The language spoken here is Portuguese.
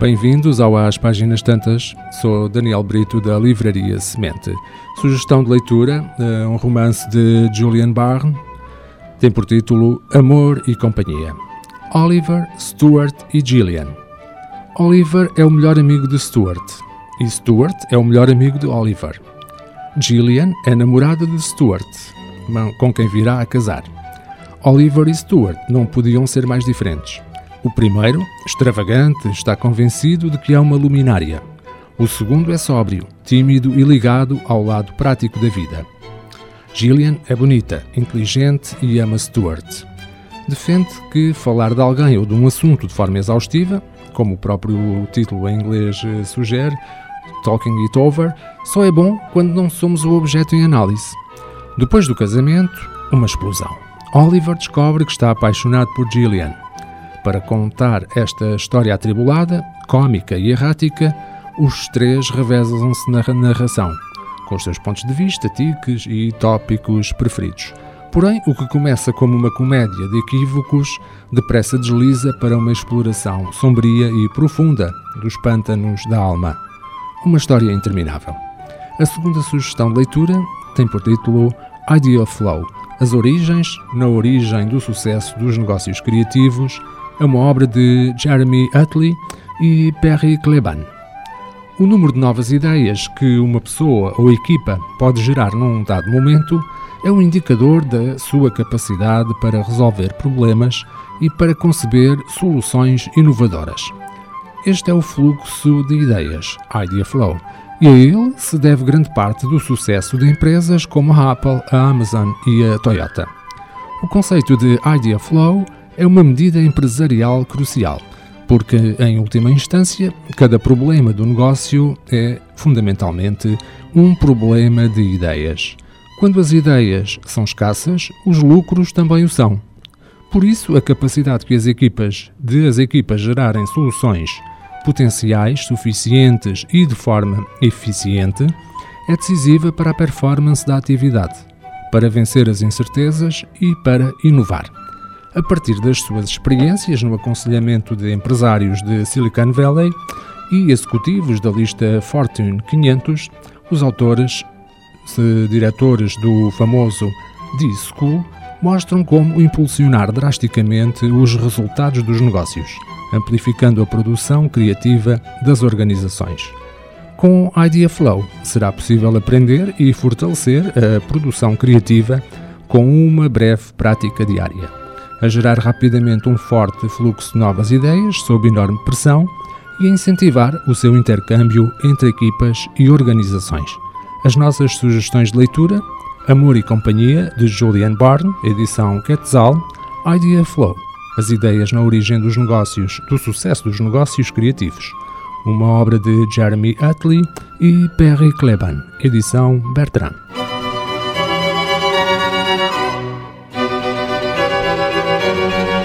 Bem-vindos ao Às Páginas Tantas. Sou Daniel Brito da Livraria Semente. Sugestão de leitura: eh, um romance de Julian Barnes. Tem por título Amor e Companhia. Oliver, Stuart e Gillian. Oliver é o melhor amigo de Stuart e Stuart é o melhor amigo de Oliver. Gillian é namorada de Stuart, com quem virá a casar. Oliver e Stuart não podiam ser mais diferentes. O primeiro, extravagante, está convencido de que é uma luminária. O segundo é sóbrio, tímido e ligado ao lado prático da vida. Gillian é bonita, inteligente e ama Stuart. Defende que falar de alguém ou de um assunto de forma exaustiva, como o próprio título em inglês eh, sugere, Talking It Over, só é bom quando não somos o objeto em análise. Depois do casamento, uma explosão. Oliver descobre que está apaixonado por Gillian. Para contar esta história atribulada, cômica e errática, os três revezam-se na narração, com os seus pontos de vista, tiques e tópicos preferidos. Porém, o que começa como uma comédia de equívocos, depressa desliza para uma exploração sombria e profunda dos pântanos da alma. Uma história interminável. A segunda sugestão de leitura tem por título Idea Flow As Origens na Origem do Sucesso dos Negócios Criativos é uma obra de Jeremy Utley e Perry Kleban. O número de novas ideias que uma pessoa ou equipa pode gerar num dado momento é um indicador da sua capacidade para resolver problemas e para conceber soluções inovadoras. Este é o fluxo de ideias, Idea Flow, e a ele se deve grande parte do sucesso de empresas como a Apple, a Amazon e a Toyota. O conceito de Idea Flow é uma medida empresarial crucial, porque, em última instância, cada problema do negócio é, fundamentalmente, um problema de ideias. Quando as ideias são escassas, os lucros também o são. Por isso, a capacidade que as equipas de as equipas gerarem soluções potenciais suficientes e de forma eficiente é decisiva para a performance da atividade, para vencer as incertezas e para inovar. A partir das suas experiências no aconselhamento de empresários de Silicon Valley e executivos da lista Fortune 500, os autores, diretores do famoso D-School, mostram como impulsionar drasticamente os resultados dos negócios, amplificando a produção criativa das organizações. Com Idea Flow será possível aprender e fortalecer a produção criativa com uma breve prática diária a gerar rapidamente um forte fluxo de novas ideias sob enorme pressão e a incentivar o seu intercâmbio entre equipas e organizações. As nossas sugestões de leitura: Amor e Companhia, de Julian Barn, edição Quetzal, Idea Flow, as ideias na origem dos negócios, do sucesso dos negócios criativos, uma obra de Jeremy Utley e Perry Kleban, edição Bertrand.